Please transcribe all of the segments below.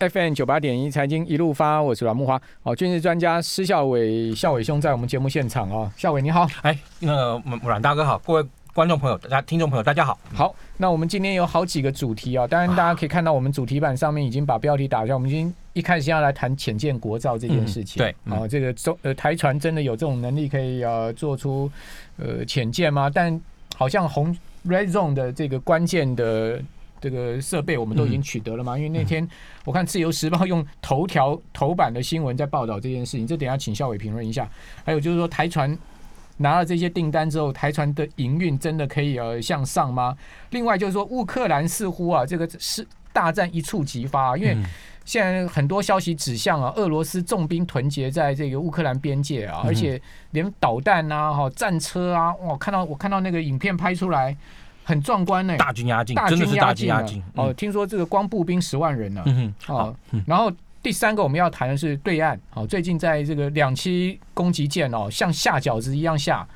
FM 九八点一财经一路发，我是阮木华。哦，军事专家施孝伟，孝伟兄在我们节目现场啊，孝伟你好，哎，那个阮大哥好，各位观众朋友，大家听众朋友大家好。好，那我们今天有好几个主题啊，当然大家可以看到我们主题板上面已经把标题打下，我们已经一开始先要来谈浅见国造这件事情。对，啊，这个中呃台船真的有这种能力可以呃做出呃浅见吗？但好像红 Red Zone 的这个关键的。这个设备我们都已经取得了嘛？因为那天我看《自由时报》用 头条头版的新闻在报道这件事情，这等下请校委评论一下。还有就是说，台船拿了这些订单之后，台船的营运真的可以呃向上吗？另外就是说，乌克兰似乎啊，这个是大战一触即发，因为现在很多消息指向啊，俄罗斯重兵屯结在这个乌克兰边界啊，而且连导弹啊、哈战车啊，哇，看到我看到那个影片拍出来。很壮观呢，大军压境，真的是大军压境哦。听说这个光步兵十万人呢，嗯哦。然后第三个我们要谈的是对岸，好，最近在这个两栖攻击舰哦，像下饺子一样下。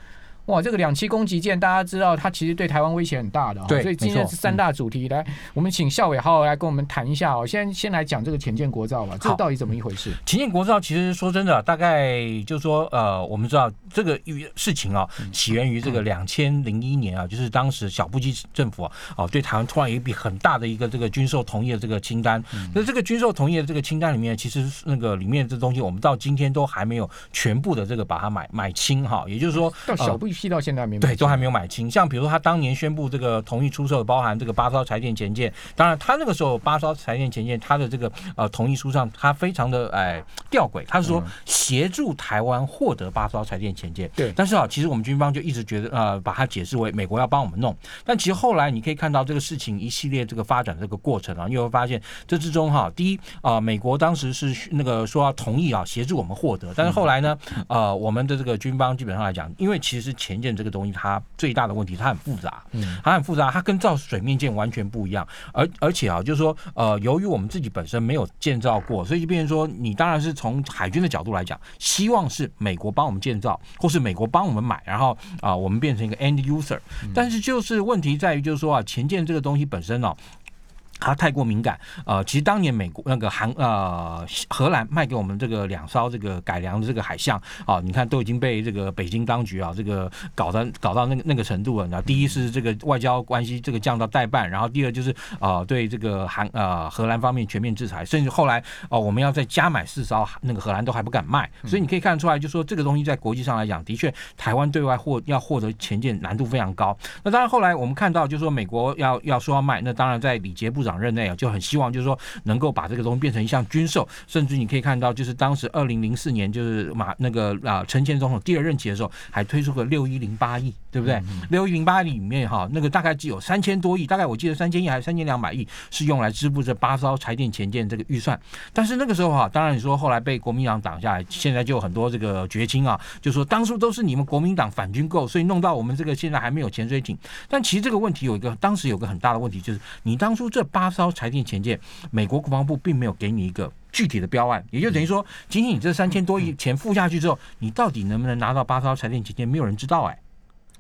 哇，这个两栖攻击舰，大家知道它其实对台湾威胁很大的，对，所以今天是三大主题。来，我们请校委好好来跟我们谈一下哦。先先来讲这个潜舰国造吧，这到底怎么一回事？潜舰国造其实说真的，大概就是说，呃，我们知道这个事情啊，起源于这个两千零一年啊，就是当时小布基政府啊，哦，对台湾突然有一笔很大的一个这个军售同意的这个清单。那这个军售同意的这个清单里面，其实那个里面这东西，我们到今天都还没有全部的这个把它买买清哈。也就是说，到小布。批到现在没对，都还没有买清。像比如说，他当年宣布这个同意出售，包含这个八艘柴电前舰。当然，他那个时候八艘柴电前舰，他的这个呃同意书上，他非常的哎吊诡，他是说协助台湾获得八艘柴电前舰。对。但是啊，其实我们军方就一直觉得呃，把它解释为美国要帮我们弄。但其实后来你可以看到这个事情一系列这个发展这个过程啊，你会发现这之中哈，第一啊，美国当时是那个说要同意啊协助我们获得，但是后来呢，呃，我们的这个军方基本上来讲，因为其实。前舰这个东西，它最大的问题，它很复杂，嗯，它很复杂，它跟造水面舰完全不一样，而而且啊，就是说，呃，由于我们自己本身没有建造过，所以就变成说，你当然是从海军的角度来讲，希望是美国帮我们建造，或是美国帮我们买，然后啊，我们变成一个 end user，但是就是问题在于，就是说啊，前舰这个东西本身呢。它太过敏感，呃，其实当年美国那个韩呃荷兰卖给我们这个两艘这个改良的这个海象啊，你看都已经被这个北京当局啊这个搞到搞到那个那个程度了。那第一是这个外交关系这个降到代办，然后第二就是啊对这个韩呃荷兰方面全面制裁，甚至后来哦我们要再加买四艘，那个荷兰都还不敢卖。所以你可以看得出来，就说这个东西在国际上来讲，的确台湾对外获要获得前舰难度非常高。那当然后来我们看到，就说美国要要说要卖，那当然在李杰部长任内啊，就很希望就是说能够把这个东西变成一项军售，甚至你可以看到，就是当时二零零四年就是马那个啊陈前总统第二任期的时候，还推出个六一零八亿，对不对？六一零八亿里面哈，那个大概只有三千多亿，大概我记得三千亿还是三千两百亿是用来支付这八艘柴电前舰这个预算。但是那个时候哈，当然你说后来被国民党挡下来，现在就有很多这个绝情啊，就说当初都是你们国民党反军购，所以弄到我们这个现在还没有潜水艇。但其实这个问题有一个，当时有个很大的问题就是你当初这八艘。柴电前舰，美国国防部并没有给你一个具体的标案，也就等于说，仅仅你这三千多亿钱付下去之后，你到底能不能拿到八艘柴电前舰，没有人知道哎。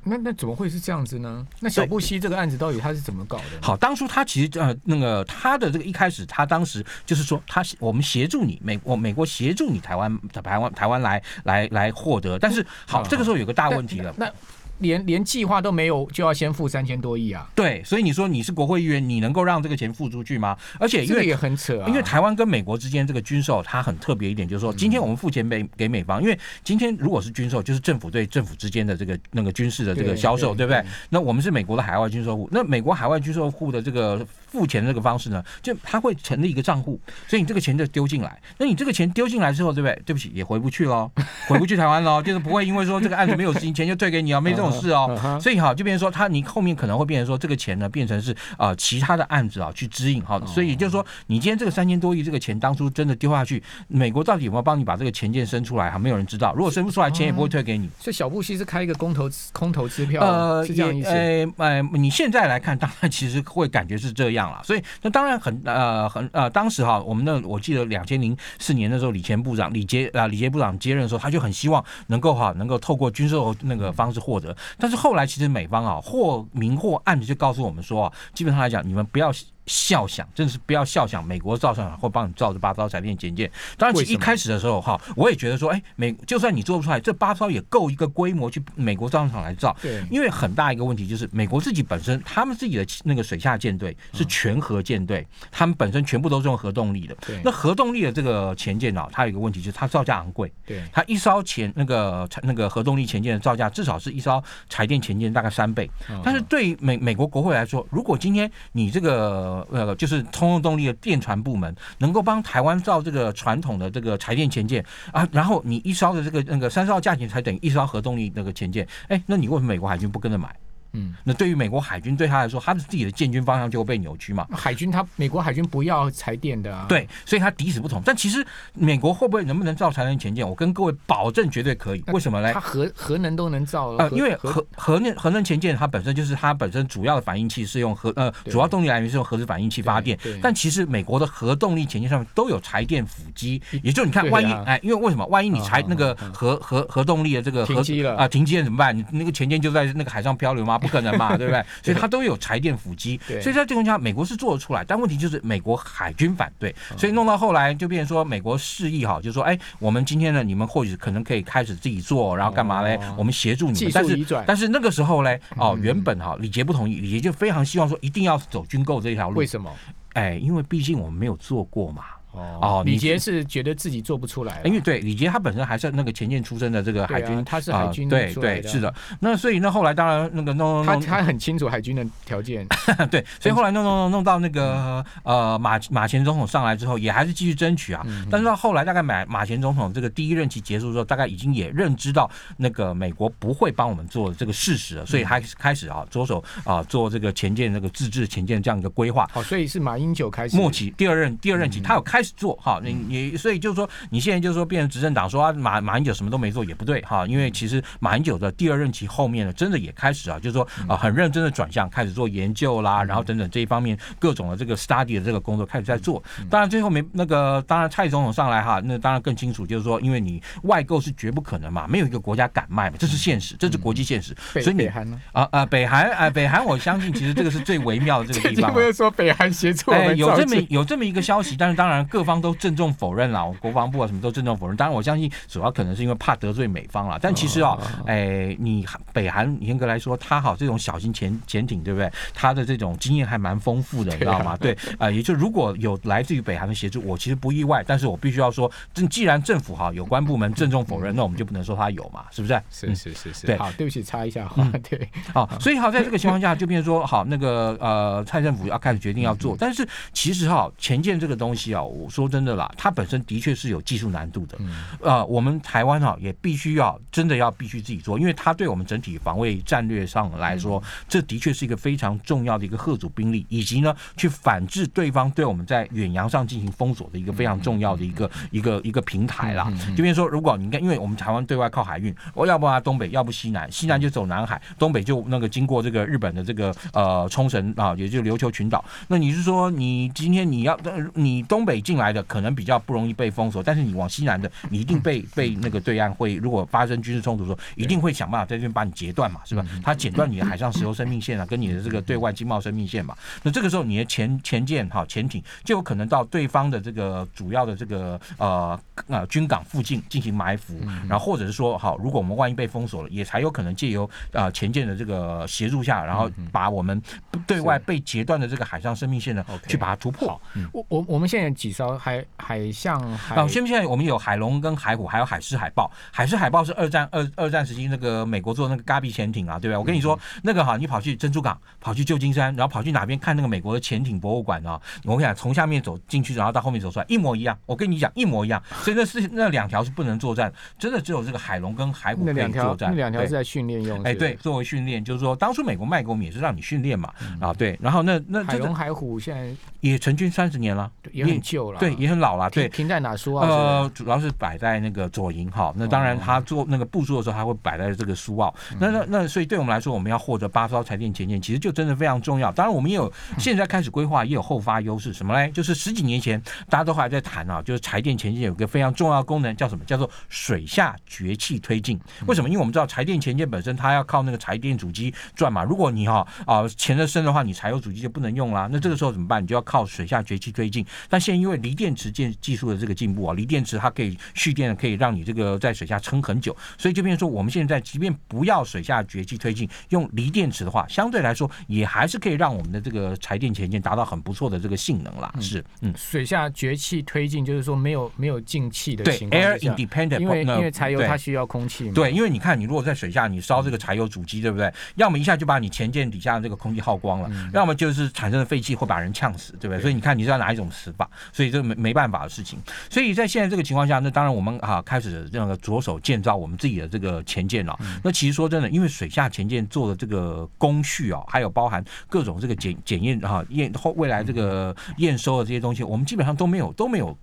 那那怎么会是这样子呢？那小布希这个案子到底他是怎么搞的？好，当初他其实呃，那个他的这个一开始，他当时就是说，他我们协助你美我美国协助你台湾台湾台湾来来来获得，但是好，这个时候有个大问题了。那连连计划都没有，就要先付三千多亿啊？对，所以你说你是国会议员，你能够让这个钱付出去吗？而且因为也很扯，啊因为台湾跟美国之间这个军售，它很特别一点，就是说今天我们付钱给给美方，因为今天如果是军售，就是政府对政府之间的这个那个军事的这个销售，对不对？那我们是美国的海外军售户，那美国海外军售户的这个付钱的这个方式呢，就他会成立一个账户，所以你这个钱就丢进来，那你这个钱丢进来之后，对不对？对不起，也回不去喽，回不去台湾喽，就是不会因为说这个案子没有执行，钱就退给你啊，没这种事哦。所以哈，就变成说，他你后面可能会变成说，这个钱呢，变成是啊其他的案子啊去指引哈。所以也就是说，你今天这个三千多亿这个钱，当初真的丢下去，美国到底有没有帮你把这个钱件生出来哈？没有人知道。如果生不出来，钱也不会退给你。所以小布希是开一个空头空头支票，呃，是这样意思。呃呃，你现在来看，当然其实会感觉是这样了。所以那当然很呃很呃，当时哈，我们那我记得两千零四年的时候，李前部长李杰啊李杰部长接任的时候，他就很希望能够哈能够透过军售那个方式获得，但是后来。其实美方啊，或明或暗的就告诉我们说，基本上来讲，你们不要笑想，真的是不要笑想美国造船厂会帮你造这八艘柴电潜舰。当然，其实一开始的时候哈，我也觉得说，哎，美就算你做不出来，这八艘也够一个规模去美国造船厂来造。对，因为很大一个问题就是，美国自己本身他们自己的那个水下舰队是全核舰队，他们本身全部都是用核动力的。对，那核动力的这个潜舰啊，它有一个问题就是它造价昂贵。对，它一艘潜那个那个核动力潜舰的造价至少是一艘柴电潜舰大概三倍。但是对美美国国会来说，如果今天你这个呃就是通用动力的电船部门能够帮台湾造这个传统的这个柴电前舰啊，然后你一艘的这个那个三烧价钱才等于一艘核动力那个前舰，哎，那你为什么美国海军不跟着买？嗯，那对于美国海军对他来说，他的自己的建军方向就会被扭曲嘛？海军他美国海军不要柴电的啊，对，所以他抵死不从。但其实美国会不会能不能造柴能前舰？我跟各位保证绝对可以。为什么呢？它核核能都能造呃，因为核核能核能前舰它本身就是它本身主要的反应器是用核呃主要动力来源是用核子反应器发电。但其实美国的核动力前舰上面都有柴电辅机，也就你看，万一哎，因为为什么？万一你柴那个核核核动力的这个停机了啊，停机了怎么办？你那个前舰就在那个海上漂流吗？不可能嘛，对不对？所以它都有柴电辅机，所以在这种情况下，美国是做得出来，但问题就是美国海军反对，所以弄到后来就变成说美国示意哈，就说哎，我们今天呢，你们或许可能可以开始自己做，然后干嘛嘞？我们协助你们，但是但是那个时候嘞，哦，原本哈李杰不同意，李杰就非常希望说一定要走军购这条路，为什么？哎，因为毕竟我们没有做过嘛。哦，李杰是觉得自己做不出来，因为对李杰他本身还是那个前线出身的这个海军，他是海军对对是的。那所以那后来当然那个弄他他很清楚海军的条件，对，所以后来弄弄弄弄到那个呃马马前总统上来之后，也还是继续争取啊。但是到后来大概马马前总统这个第一任期结束之后，大概已经也认知到那个美国不会帮我们做这个事实了，所以还开始啊着手啊做这个前舰那个自制前舰这样一个规划。好，所以是马英九开始末期第二任第二任期，他有开始做哈你。你所以就是说，你现在就是说变成执政党说啊，马马英九什么都没做也不对哈，因为其实马英九的第二任期后面呢，真的也开始啊，就是说啊，很认真的转向，开始做研究啦，然后等等这一方面各种的这个 study 的这个工作开始在做。当然最后没那个，当然蔡总统上来哈，那当然更清楚，就是说，因为你外购是绝不可能嘛，没有一个国家敢卖嘛，这是现实，这是国际现实。所以北韩呢？啊啊，北韩啊，北韩，我相信其实这个是最微妙的这个地方。不是说北韩协助？哎，有这么有这么一个消息，但是当然各方都郑重否认了。国防部啊，什么都郑重否认。当然，我相信主要可能是因为怕得罪美方了。但其实啊，哎，你北韩严格来说，它好这种小型潜潜艇，对不对？它的这种经验还蛮丰富的，你知道吗？对啊，也就如果有来自于北韩的协助，我其实不意外。但是我必须要说，这既然政府哈有关部门郑重否认，那我们就不能说它有嘛，是不是？是是是是。对，好，对不起，插一下话，对，好，所以好，在这个 情况下，就变成说，好，那个呃，蔡政府要开始决定要做。但是其实哈，前舰这个东西啊，我说真的啦，它本身的确是有技术难度的，呃，我们台湾哈也必须要真的要必须自己做，因为它对我们整体防卫战略上来说，这的确是一个非常重要的一个贺主兵力，以及呢去反制对方对我们在远洋上进行封锁的一个非常重要的一个一个一个平台啦。就比如说，如果你看，因为我们台湾对外靠海运，我要不啊东北，要不西南，西南就走南海，东北就那个经过这个日本的这个呃冲绳啊，也就是琉球群岛。那你是说，你今天你要你东北进来的可能比较不容易被封锁，但是你往西南的，你一定被被那个对岸会，如果发生军事冲突的时候，一定会想办法在这边把你截断嘛，是吧？他剪断你的海上石油生命线啊，跟你的这个对外经贸生命线嘛。那这个时候你的前前舰哈潜艇就有可能到对方的这个主要的这个呃呃军港附近进行埋伏，然后或者是说好，如果我们万一被封锁了，也才有可能借由呃前舰的这个协助下，然后把我们对外被截断的这个海上生命线呢，去把它突破。我我我们现在几艘海海象海，现不现在我们有海龙跟海虎，还有海狮海豹。海狮海豹是二战二二战时期那个美国做那个嘎比潜艇啊，对不对？我跟你说，那个哈，你跑去珍珠港，跑去旧金山，然后跑去哪边看那个美国的潜艇博物馆啊？我跟你讲，从下面走进去，然后到后面走出来，一模一样。我跟你讲，一模一样。所以那是那两条是不能作战，真的只有这个海龙跟海虎可以作战。那两条是在训练用。哎，对，作为训练，就是说当初美国卖给我们也是让你训练嘛。啊，对。然后那那海龙海虎现在也成军三十年了，也很旧。旧了，对，也很老了。对，停在哪书啊？呃，主要是摆在那个左营哈。那当然，他做那个部署的时候，他会摆在这个苏澳。那那那，所以对我们来说，我们要获得八艘柴电前线，其实就真的非常重要。当然，我们也有 现在开始规划，也有后发优势。什么嘞？就是十几年前大家都还在谈啊，就是柴电前线有个非常重要功能，叫什么？叫做水下绝气推进。为什么？因为我们知道柴电前线本身它要靠那个柴电主机转嘛。如果你哈啊潜得深的话，你柴油主机就不能用啦。那这个时候怎么办？你就要靠水下绝气推进。但现在因为锂电池建技术的这个进步啊，锂电池它可以蓄电，可以让你这个在水下撑很久。所以就变成说，我们现在即便不要水下绝气推进，用锂电池的话，相对来说也还是可以让我们的这个柴电前进达到很不错的这个性能啦。是，嗯，水下绝气推进就是说没有没有进气的情况，air independent，因为因为柴油它需要空气嘛。对，因为你看，你如果在水下你烧这个柴油主机，对不对？要么一下就把你前舰底下的这个空气耗光了，要么就是产生的废气会把人呛死，对不对？所以你看，你是要哪一种死法？所以这没没办法的事情。所以在现在这个情况下，那当然我们啊开始这个着手建造我们自己的这个前舰了。那其实说真的，因为水下前舰做的这个工序啊，还有包含各种这个检检验啊验后未来这个验收的这些东西，我们基本上都没有都没有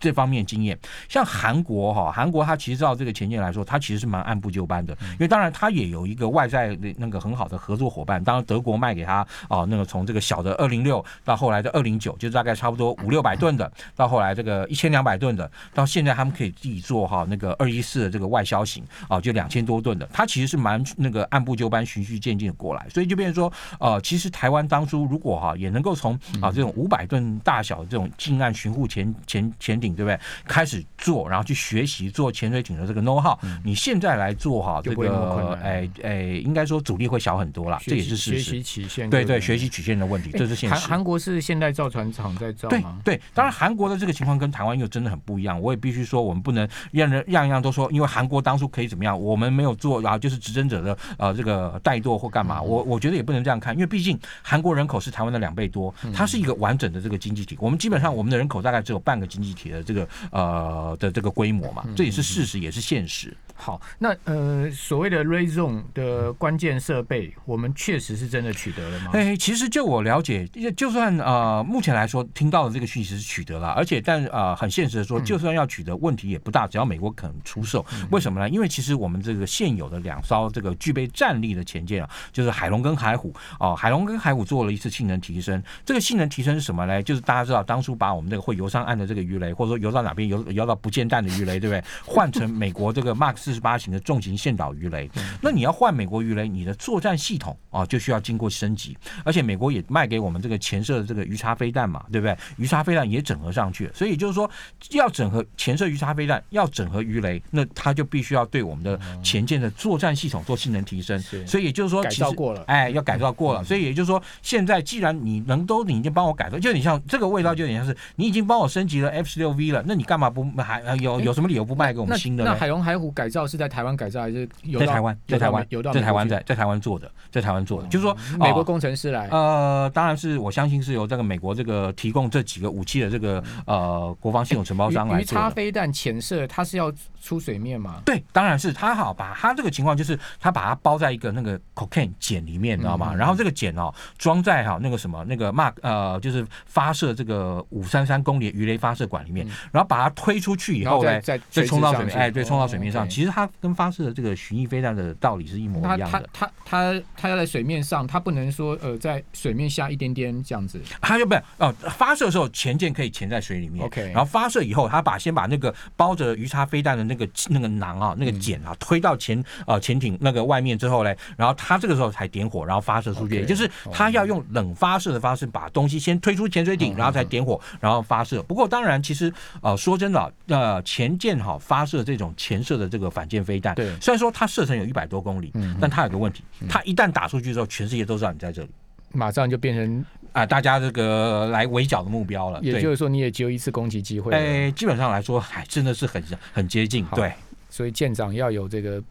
这方面经验。像韩国哈，韩国它其实照这个前景来说，它其实是蛮按部就班的。因为当然它也有一个外在的那个很好的合作伙伴，当然德国卖给他啊那个从这个小的二零六到后来的二零九，就大概差不多五六百吨的，到后来这个一千两百吨的，到现在他们可以自己做哈那个二一四的这个外销型啊，就两千多吨的，它其实是蛮那个按部就班、循序渐进的过来，所以就变成说，呃，其实台湾当初如果哈也能够从啊这种五百吨大小的这种近岸巡护潜潜潜艇，对不对？开始做，然后去学习做潜水艇的这个 know how，你现在来做哈这个哎哎，应该说阻力会小很多了，这也是事实。学习曲线对对，学习曲线的问题，这是现实。韩韩国是现代造船厂在造吗？对对，当然韩国的这个情况跟台湾又真的很不一样。我也必须说，我们不能让人样样都说，因为韩国当初可以怎么样，我们没有做，然后就是执政者的呃这个怠惰或干嘛。我我觉得也不能这样看，因为毕竟韩国人口是台湾的两倍多，它是一个完整的这个经济体。我们基本上我们的人口大概只有半个经济体的这个呃的这个规模嘛，这也是事实，也是现实。好，那呃所谓的 Ray Zone 的关键设备，我们确实是真的取得了吗？哎，其实就我了解，就算呃目前来说听到的这个讯息是取得了，而且但呃很现实的说，就算要取得，问题也不大，只要美国肯出售。为什么呢？因为其实我们这个现有的两艘这个具备战力的潜舰啊，就是海龙跟海虎哦，海龙跟海虎做了一次性能提升。这个性能提升是什么呢？就是大家知道当初把我们这个会游上岸的这个鱼雷，或者说游到哪边游游到不见弹的鱼雷，对不对？换成美国这个 Mark 四十八型的重型线导鱼雷。那你要换美国鱼雷，你的作战系统啊就需要经过升级。而且美国也卖给我们这个前射的这个鱼叉飞弹嘛，对不对？鱼叉飞弹也整合上去，所以就是说要整合前射鱼叉飞弹，要整合鱼雷，那它就必须要对我们的前舰的作战系统做性能提升。所以也就是说，改造过了，哎，要改造过了。所以也就是说，现在既然你能都你已经帮我改造，就你像这个味道，就有点像是你已经帮我升级了 F 十六 V 了，那你干嘛不还有有什么理由不卖给我们新的？那海龙海虎改造是在台湾改造还是在台湾？在台湾有，在台湾在在台湾做的，在台湾做的，就是说美国工程师来。呃，当然是我相信是由这个美国这个提供这几个武器的这个呃国防系统承包商来做。鱼叉飞弹潜射，它是要出水面嘛？对，当然是他好把他这个情况就是他把它包在一个那个 cocaine 茧里面，你知道吗？然后这个茧哦装在哈那个什么那个 mark 呃就是发射这个五三三公里鱼雷发射管里面，然后把它推出去以后呢，再再冲到水面，哎，对，冲到水面上。其实它跟发射的这个巡弋飞弹的道理是一模一样的。它它它它要在水面上，它不能说呃在水面下一点点这样子。它就不哦，发射的时候前舰可以潜在水里面，OK。然后发射以后，它把先把那个包着鱼叉飞弹的那个那个囊啊，那个茧啊推到潜呃潜艇那个外面之后嘞，然后它这个时候才点火，然后发射出去。也就是它要用冷发射的方式把东西先推出潜水艇，然后才点火，然后发射。不过当然，其实呃说真的，呃前舰哈发射这种潜射的这个反舰飞弹，对，虽然说它射程有一百多公里，嗯，但它有个问题，它一旦打出去之后，全世界都知道你在这里，马上就变成啊大家这个来围剿的目标了。也就是说，你也只有一次攻击机会。哎，基本上来说，还真的是很很接近。对，所以舰长要有这个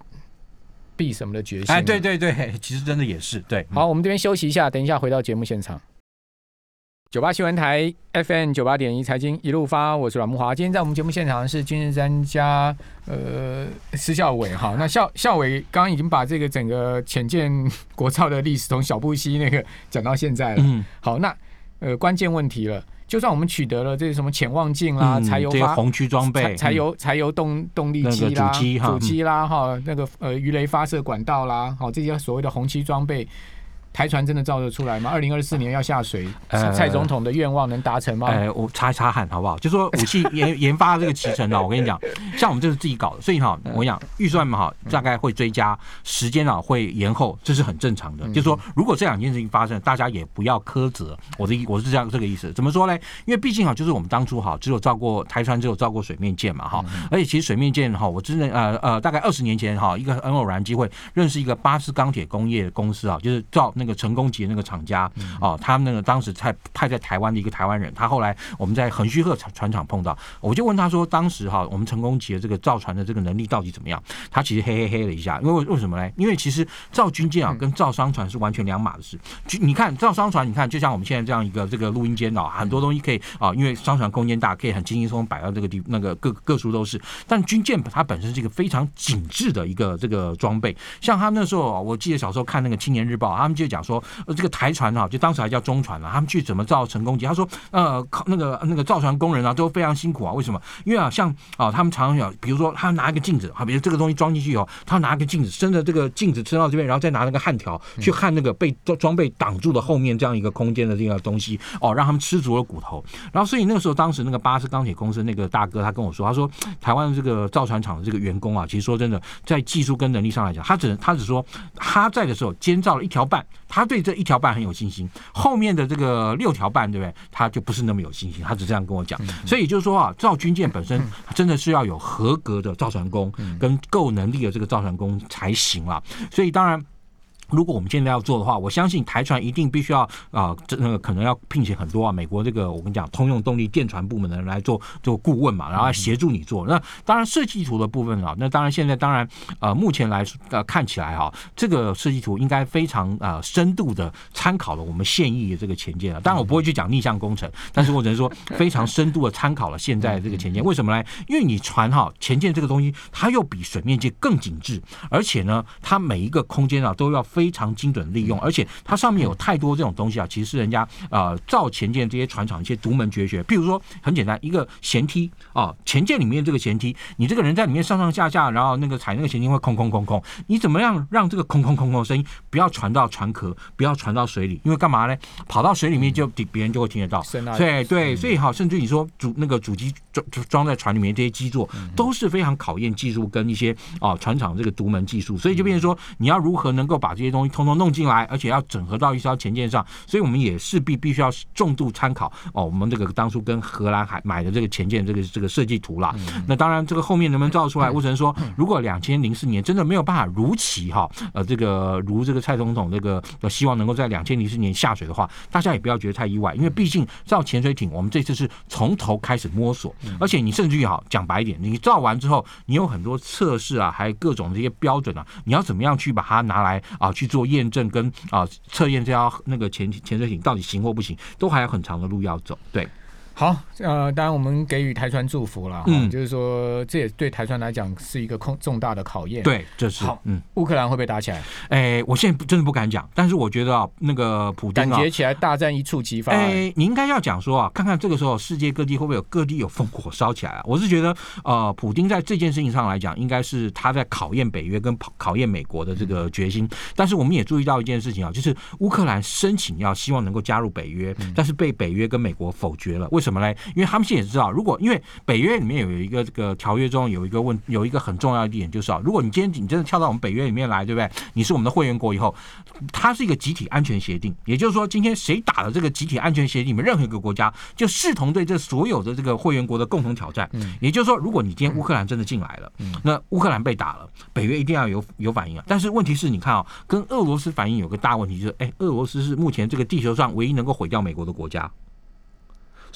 避什么的决心。哎，对对对，其实真的也是对。好，我们这边休息一下，等一下回到节目现场。九八新闻台 FM 九八点一财经一路发，我是阮木华。今天在我们节目现场是军事专家呃施孝伟哈。那孝孝伟刚刚已经把这个整个浅见国造的历史从小布希那个讲到现在了。嗯，好，那呃关键问题了，就算我们取得了这什么潜望镜啦、柴油发红区装备、柴油柴油动动力机啦、主机、主机啦哈，那个呃鱼雷发射管道啦，好这些所谓的红区装备。台船真的造得出来吗？二零二四年要下水，蔡总统的愿望能达成吗？呃，我擦一擦汗好不好？就说武器研 研发这个脐程啊，我跟你讲，像我们这是自己搞的，所以哈，我跟你讲，预算嘛哈，大概会追加，时间啊会延后，这是很正常的。就说如果这两件事情发生，大家也不要苛责我的意，我是这样这个意思。怎么说呢？因为毕竟啊，就是我们当初哈，只有造过台船，只有造过水面舰嘛哈，而且其实水面舰哈，我真的呃呃，大概二十年前哈，一个很偶然机会认识一个巴斯钢铁工业公司啊，就是造那个成功级那个。厂家哦，他们那个当时派派在台湾的一个台湾人，他后来我们在横须贺船船厂碰到，我就问他说，当时哈我们成功级的这个造船的这个能力到底怎么样？他其实嘿嘿嘿了一下，因为为什么呢？因为其实造军舰啊跟造商船是完全两码的事。你看造商船，你看就像我们现在这样一个这个录音间啊，很多东西可以啊，因为商船空间大，可以很轻轻松松摆到这个地那个各各处都是。但军舰它本身是一个非常紧致的一个这个装备，像他那时候，我记得小时候看那个青年日报，他们就讲讲说，呃这个。台船哈，就当时还叫中船了。他们去怎么造成功级？他说，呃，靠那个那个造船工人啊，都非常辛苦啊。为什么？因为啊，像啊，他们常常有，比如说，他拿一个镜子，好，比如这个东西装进去以后，他拿一个镜子，伸着这个镜子伸到这边，然后再拿那个焊条去焊那个被装备挡住的后面这样一个空间的这个东西，哦，让他们吃足了骨头。然后，所以那个时候，当时那个巴士钢铁公司那个大哥他跟我说，他说，台湾这个造船厂的这个员工啊，其实说真的，在技术跟能力上来讲，他只能他只说他在的时候监造了一条半，他对这一条半很有信心。后面的这个六条半，对不对？他就不是那么有信心，他只这样跟我讲。所以就是说啊，造军舰本身真的是要有合格的造船工跟够能力的这个造船工才行了。所以当然。如果我们现在要做的话，我相信台船一定必须要啊，这那个可能要聘请很多啊，美国这个我跟你讲，通用动力电船部门的人来做做顾问嘛，然后协助你做。那当然设计图的部分啊，那当然现在当然呃，目前来呃看起来哈，这个设计图应该非常啊深度的参考了我们现役的这个前舰啊。当然我不会去讲逆向工程，但是我只能说 非常深度的参考了现在这个前舰。为什么呢？因为你船哈前舰这个东西，它又比水面舰更紧致，而且呢，它每一个空间啊都要。非常精准利用，而且它上面有太多这种东西啊，其实是人家呃造前舰这些船厂一些独门绝学。譬如说，很简单，一个舷梯啊，前舰里面这个舷梯，你这个人在里面上上下下，然后那个踩那个舷梯会空空空空，你怎么样让这个空空空空的声音不要传到船壳，不要传到水里？因为干嘛呢？跑到水里面就别人就会听得到。对对，所以哈，甚至你说主那个主机装装在船里面这些基座都是非常考验技术跟一些啊船厂这个独门技术，所以就变成说你要如何能够把这些东西通通弄进来，而且要整合到一艘前舰上，所以我们也势必必须要重度参考哦。我们这个当初跟荷兰海买的这个前舰这个这个设计图啦。那当然，这个后面能不能造出来？我只能说，如果两千零四年真的没有办法如期哈，呃，这个如这个蔡总统这个希望能够在两千零四年下水的话，大家也不要觉得太意外，因为毕竟造潜水艇，我们这次是从头开始摸索，而且你甚至于好讲白一点，你造完之后，你有很多测试啊，还有各种这些标准啊，你要怎么样去把它拿来啊去做。验证跟啊测验这条那个潜潜水艇到底行或不行，都还有很长的路要走。对。好，呃，当然我们给予台船祝福了，嗯，就是说这也对台船来讲是一个空重大的考验。对，这是好，嗯，乌克兰会不会打起来？哎，我现在真的不敢讲，但是我觉得啊，那个普京感觉起来大战一触即发。哎，你应该要讲说啊，看看这个时候世界各地会不会有各地有烽火烧起来啊？我是觉得，呃，普京在这件事情上来讲，应该是他在考验北约跟考验美国的这个决心。但是我们也注意到一件事情啊，就是乌克兰申请要希望能够加入北约，但是被北约跟美国否决了。为什么嘞？因为他们现在也知道，如果因为北约里面有一个这个条约中有一个问有一个很重要的一点，就是啊，如果你今天你真的跳到我们北约里面来，对不对？你是我们的会员国以后，它是一个集体安全协定，也就是说，今天谁打了这个集体安全协定里面任何一个国家，就视同对这所有的这个会员国的共同挑战。也就是说，如果你今天乌克兰真的进来了，那乌克兰被打了，北约一定要有有反应啊。但是问题是你看啊，跟俄罗斯反应有个大问题，就是哎，俄罗斯是目前这个地球上唯一能够毁掉美国的国家。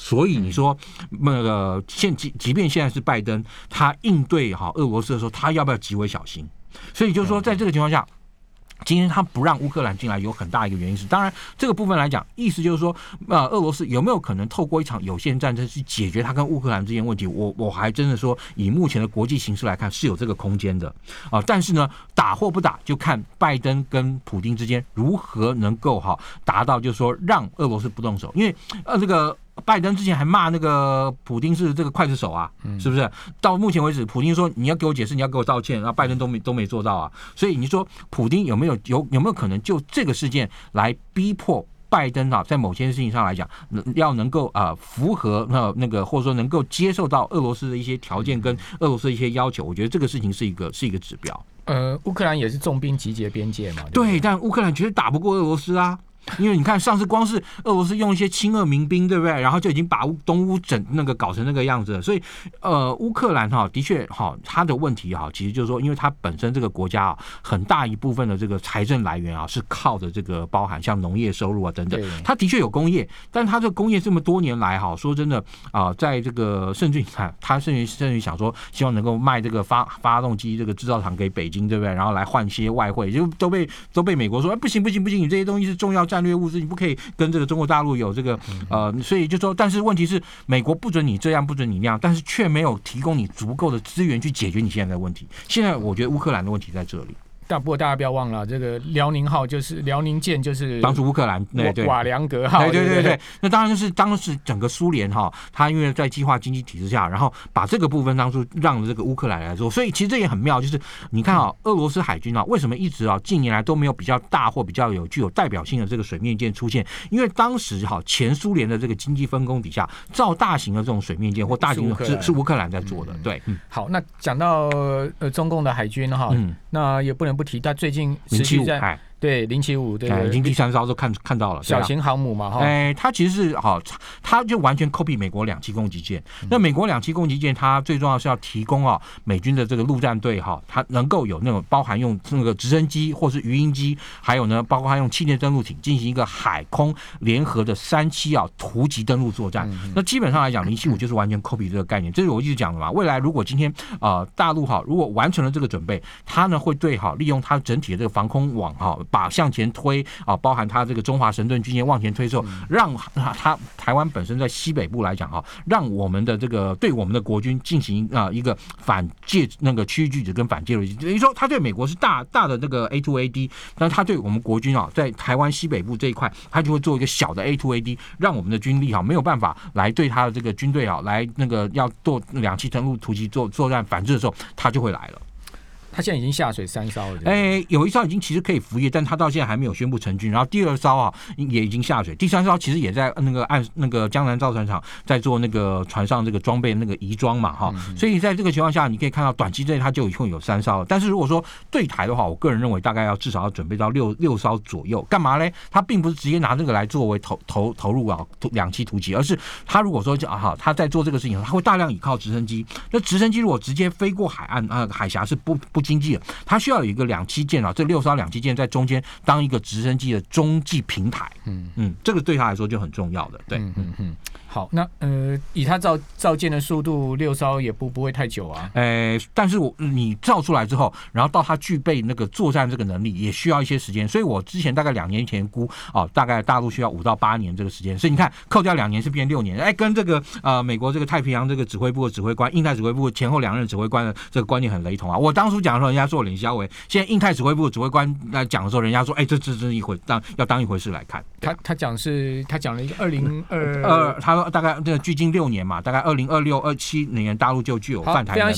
所以你说那个现即即便现在是拜登，他应对哈俄罗斯的时候，他要不要极为小心？所以就是说，在这个情况下。今天他不让乌克兰进来，有很大一个原因是，当然这个部分来讲，意思就是说，呃，俄罗斯有没有可能透过一场有限战争去解决他跟乌克兰之间问题？我我还真的说，以目前的国际形势来看，是有这个空间的啊。但是呢，打或不打，就看拜登跟普京之间如何能够哈达到，就是说让俄罗斯不动手。因为呃，这个拜登之前还骂那个普京是这个刽子手啊，是不是？到目前为止，普京说你要给我解释，你要给我道歉，然后拜登都没都没做到啊。所以你说普京有没有有有没有可能就这个事件来逼迫？拜登啊，在某些事情上来讲，要能够啊符合那那个，或者说能够接受到俄罗斯的一些条件跟俄罗斯的一些要求，我觉得这个事情是一个是一个指标。呃，乌克兰也是重兵集结边界嘛，对，但乌克兰绝对打不过俄罗斯啊。因为你看，上次光是俄罗斯用一些亲俄民兵，对不对？然后就已经把乌东乌整那个搞成那个样子了。所以，呃，乌克兰哈的确哈，它的问题哈，其实就是说，因为它本身这个国家啊，很大一部分的这个财政来源啊，是靠着这个包含像农业收入啊等等。它的确有工业，但它这工业这么多年来哈，说真的啊，在这个甚至你看，它甚至甚至想说，希望能够卖这个发发动机这个制造厂给北京，对不对？然后来换些外汇，就都被都被美国说，哎，不行不行不行，你这些东西是重要战略物资，你不可以。跟这个中国大陆有这个呃，所以就说，但是问题是，美国不准你这样，不准你那样，但是却没有提供你足够的资源去解决你现在的问题。现在我觉得乌克兰的问题在这里。但不过大家不要忘了，这个辽宁号就是辽宁舰，就是帮助乌克兰，对对，瓦良格号，对对对对。那当然就是当时整个苏联哈，他因为在计划经济体制下，然后把这个部分当初让这个乌克兰来做，所以其实这也很妙，就是你看啊，俄罗斯海军啊，为什么一直啊近年来都没有比较大或比较有具有代表性的这个水面舰出现？因为当时哈前苏联的这个经济分工底下，造大型的这种水面舰或大型的是是乌克兰在做的。对，好，那讲到呃中共的海军哈，那也不能不提，但最近。持续在。对零七五，对，已经第三艘都看看到了小型航母嘛，哈，哎，它其实是哈，它就完全 copy 美国两栖攻击舰。那美国两栖攻击舰，它最重要是要提供啊美军的这个陆战队哈，它能够有那种包含用那个直升机或是鱼鹰机，还有呢，包括它用气垫登陆艇进行一个海空联合的三栖啊突击登陆作战。那基本上来讲，零七五就是完全 copy 这个概念。这是我一直讲的嘛。未来如果今天啊大陆哈，如果完成了这个准备，它呢会对哈利用它整体的这个防空网哈，把向前推。啊，包含它这个中华神盾军舰往前推之后，让它台湾本身在西北部来讲哈，让我们的这个对我们的国军进行啊一个反介那个区域拒止跟反介入，等于说他对美国是大大的这个 A to A D，但是他对我们国军啊，在台湾西北部这一块，他就会做一个小的 A to A D，让我们的军力哈没有办法来对他的这个军队啊来那个要做两栖登陆突击作作战反制的时候，他就会来了。他现在已经下水三艘了，哎，有一艘已经其实可以服役，但他到现在还没有宣布成军。然后第二艘啊也已经下水，第三艘其实也在那个岸那个江南造船厂在做那个船上这个装备那个移装嘛哈。所以在这个情况下，你可以看到短期内它就一共有三艘。但是如果说对台的话，我个人认为大概要至少要准备到六六艘左右。干嘛嘞？他并不是直接拿这个来作为投投投入啊两栖突击，而是他如果说啊哈他在做这个事情，他会大量倚靠直升机。那直升机如果直接飞过海岸啊海峡是不不经济的，他需要有一个两栖舰啊，这六艘两栖舰在中间当一个直升机的中继平台。嗯嗯，这个对他来说就很重要的。对，嗯嗯。好，那呃，以他造造舰的速度，六艘也不不会太久啊。呃，但是我你造出来之后，然后到他具备那个作战这个能力，也需要一些时间。所以我之前大概两年前估啊，大概大陆需要五到八年这个时间。所以你看，扣掉两年是变六年。哎，跟这个呃美国这个太平洋这个指挥部的指挥官，印太指挥部前后两任指挥官的这个观念很雷同啊。我当初讲的时候，人家说冷笑话；现在印太指挥部指挥官在讲的时候，人家说，哎，这这这一回当要当一回事来看。他他讲是，他讲了一个二零二二，他。大概这个距今六年嘛，大概二零二六、二七年大陆就具有泛台能力。